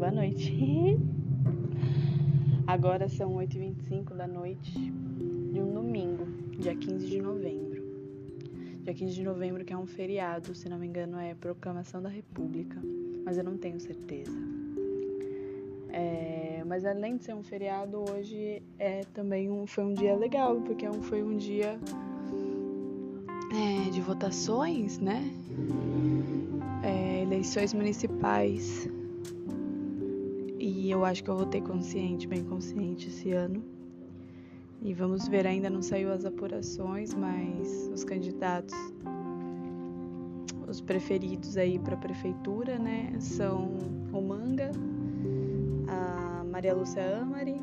Boa noite. Agora são 8h25 da noite de um domingo, dia 15 de novembro. Dia 15 de novembro, que é um feriado, se não me engano, é Proclamação da República, mas eu não tenho certeza. É, mas além de ser um feriado, hoje é também um, foi um dia legal, porque é foi um dia é, de votações, né? É, eleições municipais eu acho que eu vou ter consciente, bem consciente esse ano. E vamos ver, ainda não saiu as apurações, mas os candidatos, os preferidos aí para a prefeitura, né, são o Manga, a Maria Lúcia Amari,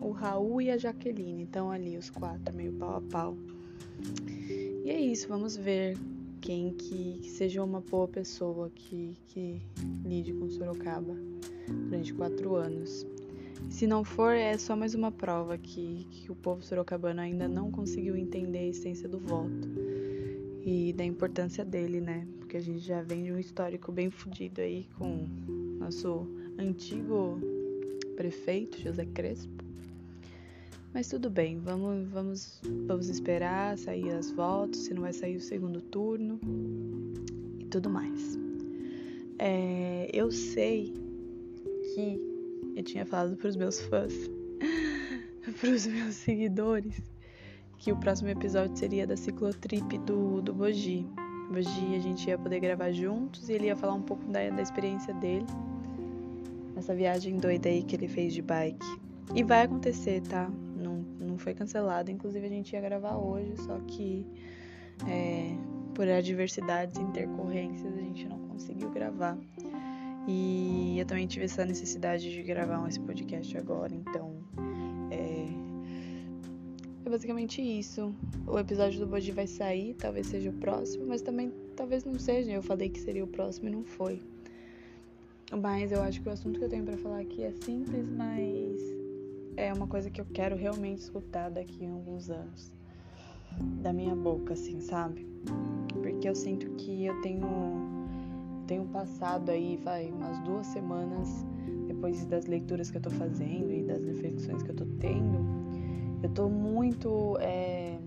o Raul e a Jaqueline. Então ali os quatro, meio pau a pau. E é isso, vamos ver quem que, que seja uma boa pessoa que, que lide com Sorocaba durante quatro anos. Se não for, é só mais uma prova que, que o povo sorocabano ainda não conseguiu entender a essência do voto e da importância dele, né? Porque a gente já vem de um histórico bem fodido aí com nosso antigo prefeito, José Crespo. Mas tudo bem, vamos, vamos, vamos esperar sair as votos, se não vai sair o segundo turno e tudo mais. É, eu sei que eu tinha falado para os meus fãs, para os meus seguidores, que o próximo episódio seria da ciclotrip do, do Boji. Boji a gente ia poder gravar juntos e ele ia falar um pouco da, da experiência dele nessa viagem doida aí que ele fez de bike. E vai acontecer, tá? Foi cancelado. Inclusive a gente ia gravar hoje, só que é, por adversidades e intercorrências a gente não conseguiu gravar. E eu também tive essa necessidade de gravar esse podcast agora, então é, é basicamente isso. O episódio do Bodi vai sair, talvez seja o próximo, mas também talvez não seja. Eu falei que seria o próximo e não foi. Mas eu acho que o assunto que eu tenho para falar aqui é simples, mas é uma coisa que eu quero realmente escutar daqui a alguns anos. Da minha boca, assim, sabe? Porque eu sinto que eu tenho tenho passado aí, vai, umas duas semanas depois das leituras que eu tô fazendo e das reflexões que eu tô tendo, eu tô muito é,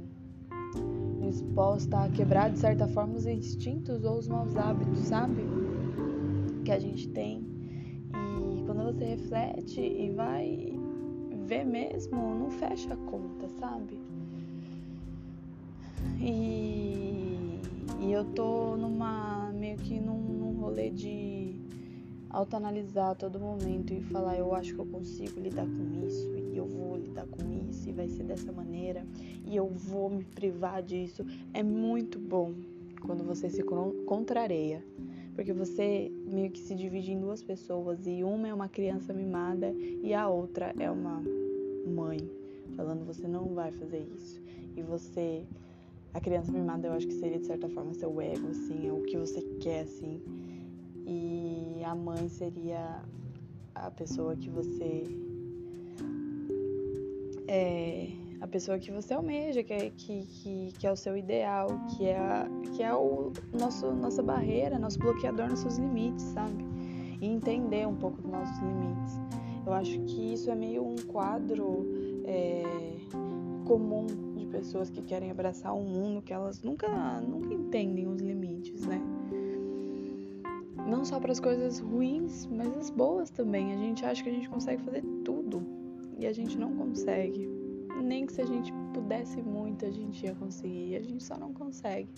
exposta a quebrar de certa forma os instintos ou os maus hábitos, sabe? Que a gente tem. E quando você reflete e vai ver mesmo, não fecha a conta, sabe? E, e eu tô numa meio que num rolê de autoanalisar a todo momento e falar eu acho que eu consigo lidar com isso e eu vou lidar com isso e vai ser dessa maneira e eu vou me privar disso é muito bom quando você se contrareia porque você meio que se divide em duas pessoas e uma é uma criança mimada e a outra é uma mãe falando você não vai fazer isso. E você a criança mimada eu acho que seria de certa forma seu ego assim é o que você quer assim. E a mãe seria a pessoa que você é a pessoa que você almeja, que é, que, que, que é o seu ideal, que é, que é o nosso, nossa barreira, nosso bloqueador, nossos limites, sabe? E entender um pouco dos nossos limites. Eu acho que isso é meio um quadro é, comum de pessoas que querem abraçar um mundo que elas nunca, nunca entendem os limites, né? não só para as coisas ruins, mas as boas também. A gente acha que a gente consegue fazer tudo e a gente não consegue. Nem que se a gente pudesse muito, a gente ia conseguir. A gente só não consegue.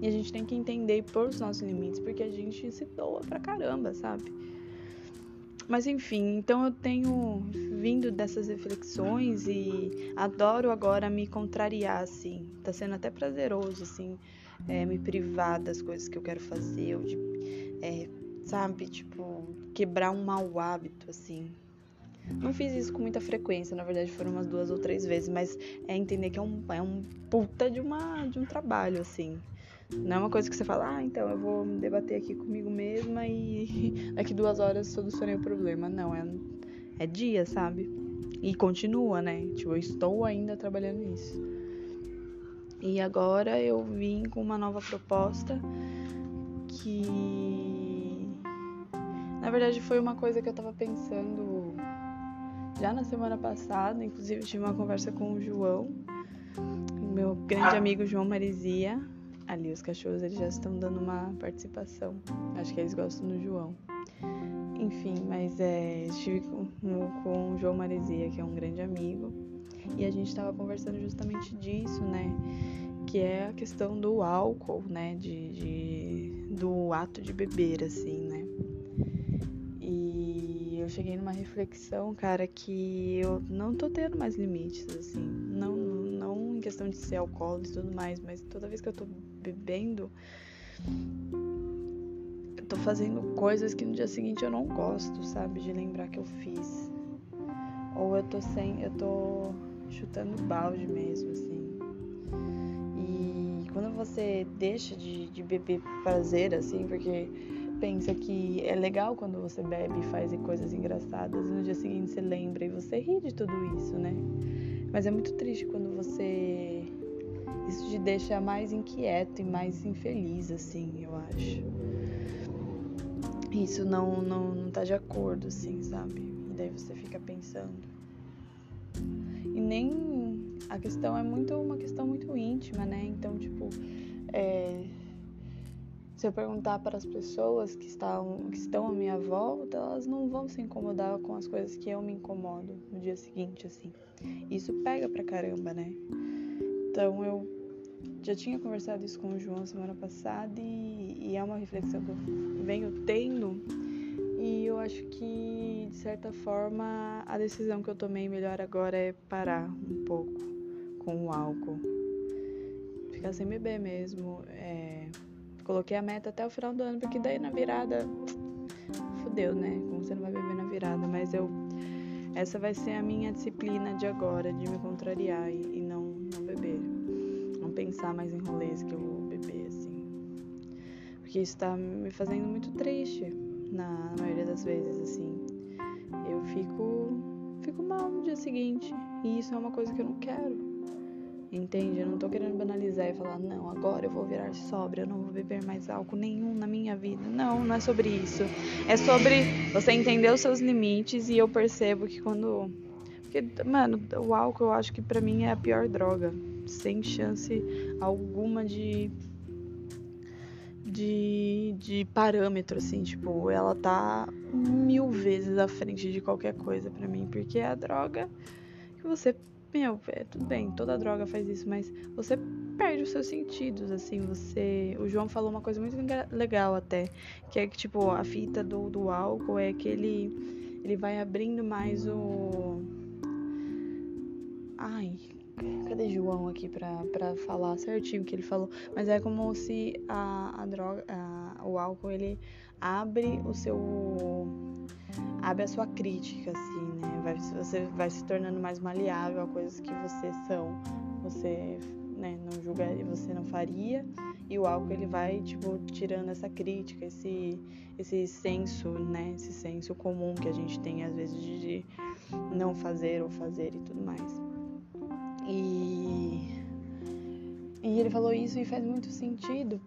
E a gente tem que entender pôr os nossos limites, porque a gente se doa pra caramba, sabe? Mas enfim, então eu tenho vindo dessas reflexões e adoro agora me contrariar, assim. Tá sendo até prazeroso, assim, é, me privar das coisas que eu quero fazer, ou de é, sabe, tipo, quebrar um mau hábito, assim. Não fiz isso com muita frequência, na verdade foram umas duas ou três vezes, mas é entender que é um, é um puta de, uma, de um trabalho, assim. Não é uma coisa que você fala, ah, então eu vou debater aqui comigo mesma e daqui duas horas solucionei o problema. Não, é, é dia, sabe? E continua, né? Tipo, eu estou ainda trabalhando nisso. E agora eu vim com uma nova proposta que Na verdade, foi uma coisa que eu tava pensando já na semana passada. Inclusive, tive uma conversa com o João, meu grande amigo João Marizia. Ali, os cachorros eles já estão dando uma participação. Acho que eles gostam do João. Enfim, mas é, estive com, com o João Marizia, que é um grande amigo, e a gente estava conversando justamente disso, né? Que é a questão do álcool, né? De, de, do ato de beber, assim, eu cheguei numa reflexão, cara, que eu não tô tendo mais limites, assim. Não, não em questão de ser alcoólatra e tudo mais, mas toda vez que eu tô bebendo, eu tô fazendo coisas que no dia seguinte eu não gosto, sabe? De lembrar que eu fiz. Ou eu tô sem. Eu tô chutando balde mesmo, assim. E quando você deixa de, de beber prazer, assim, porque pensa que é legal quando você bebe e faz coisas engraçadas e no dia seguinte você lembra e você ri de tudo isso, né? Mas é muito triste quando você. Isso te deixa mais inquieto e mais infeliz, assim, eu acho. Isso não, não, não tá de acordo, assim, sabe? E daí você fica pensando. E nem. A questão é muito uma questão muito íntima, né? Então, tipo. É, se eu perguntar para as pessoas que estão, que estão à minha volta, elas não vão se incomodar com as coisas que eu me incomodo no dia seguinte, assim. Isso pega pra caramba, né? Então eu já tinha conversado isso com o João semana passada e, e é uma reflexão que eu venho tendo. E eu acho que, de certa forma, a decisão que eu tomei melhor agora é parar um pouco com o álcool. Ficar sem beber mesmo. É Coloquei a meta até o final do ano, porque daí na virada. Fudeu, né? Como você não vai beber na virada. Mas eu. Essa vai ser a minha disciplina de agora, de me contrariar e, e não, não beber. Não pensar mais em rolês que eu vou beber, assim. Porque isso tá me fazendo muito triste, na maioria das vezes, assim. Eu fico. Fico mal no dia seguinte. E isso é uma coisa que eu não quero. Entende? Eu não tô querendo banalizar e falar, não, agora eu vou virar sóbria, eu não vou beber mais álcool nenhum na minha vida. Não, não é sobre isso. É sobre você entender os seus limites e eu percebo que quando. Porque, mano, o álcool eu acho que pra mim é a pior droga. Sem chance alguma de. De, de parâmetro, assim, tipo, ela tá mil vezes à frente de qualquer coisa para mim, porque é a droga que você meu, é, tudo bem, toda droga faz isso, mas você perde os seus sentidos, assim, você... O João falou uma coisa muito legal até, que é que, tipo, a fita do, do álcool é que ele, ele vai abrindo mais o... Ai, cadê João aqui pra falar certinho o que ele falou? Mas é como se a, a droga, a, o álcool, ele abre o seu abre a sua crítica, assim, né? Vai, você vai se tornando mais maleável a coisas que você são, você né, não julgaria, você não faria, e o álcool ele vai tipo tirando essa crítica, esse esse senso, né, esse senso comum que a gente tem às vezes de não fazer ou fazer e tudo mais. E e ele falou isso e faz muito sentido.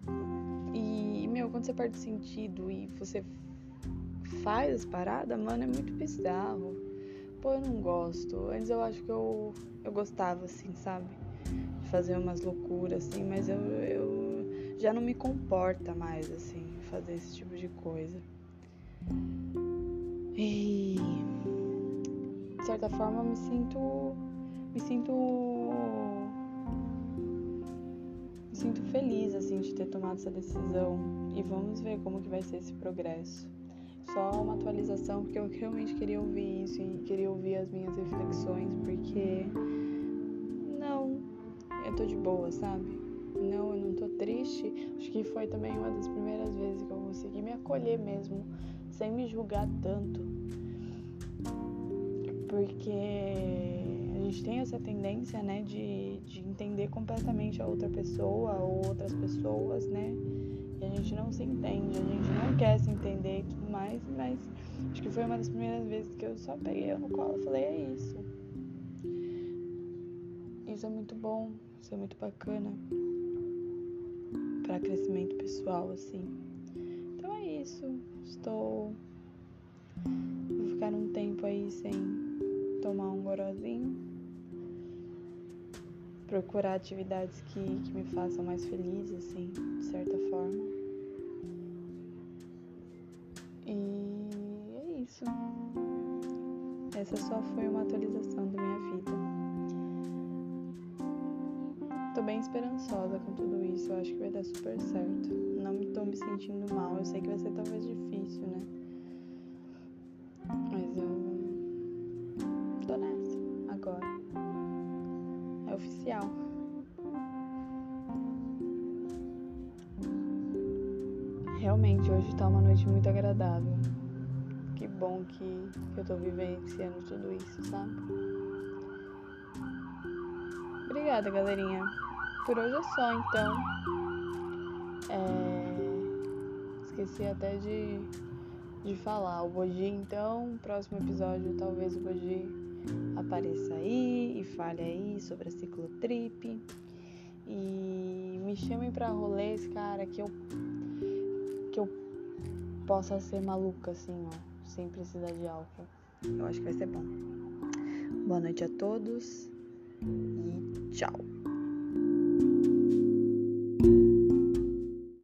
E meu, quando você perde sentido e você faz as paradas, mano, é muito bizarro. Pô, eu não gosto. Antes eu acho que eu, eu gostava, assim, sabe? De fazer umas loucuras, assim, mas eu, eu já não me comporta mais, assim, fazer esse tipo de coisa. E de certa forma eu me sinto. Me sinto. Me sinto feliz, assim, de ter tomado essa decisão. E vamos ver como que vai ser esse progresso só uma atualização, porque eu realmente queria ouvir isso e queria ouvir as minhas reflexões, porque não, eu tô de boa, sabe? Não, eu não tô triste. Acho que foi também uma das primeiras vezes que eu consegui me acolher mesmo, sem me julgar tanto. Porque gente tem essa tendência, né, de, de entender completamente a outra pessoa ou outras pessoas, né? E a gente não se entende, a gente não quer se entender e tudo mais, mas acho que foi uma das primeiras vezes que eu só peguei eu no colo e falei, é isso. Isso é muito bom, isso é muito bacana para crescimento pessoal, assim. Então é isso. Estou Vou ficar um tempo aí sem tomar um gorozinho. Procurar atividades que, que me façam mais feliz, assim, de certa forma. E é isso. Essa só foi uma atualização da minha vida. Tô bem esperançosa com tudo isso. Eu acho que vai dar super certo. Não tô me sentindo mal. Eu sei que vai ser talvez difícil, né? Mas eu hoje tá uma noite muito agradável que bom que, que eu tô vivenciando tudo isso, sabe? Obrigada, galerinha. Por hoje é só, então. É... Esqueci até de, de falar. O Boji, então, próximo episódio, talvez o Boji apareça aí e fale aí sobre a ciclotrip. E me chamem pra rolês, cara, que eu que eu possa ser maluca, assim, ó sem precisar de álcool. Eu acho que vai ser bom. Boa noite a todos e tchau.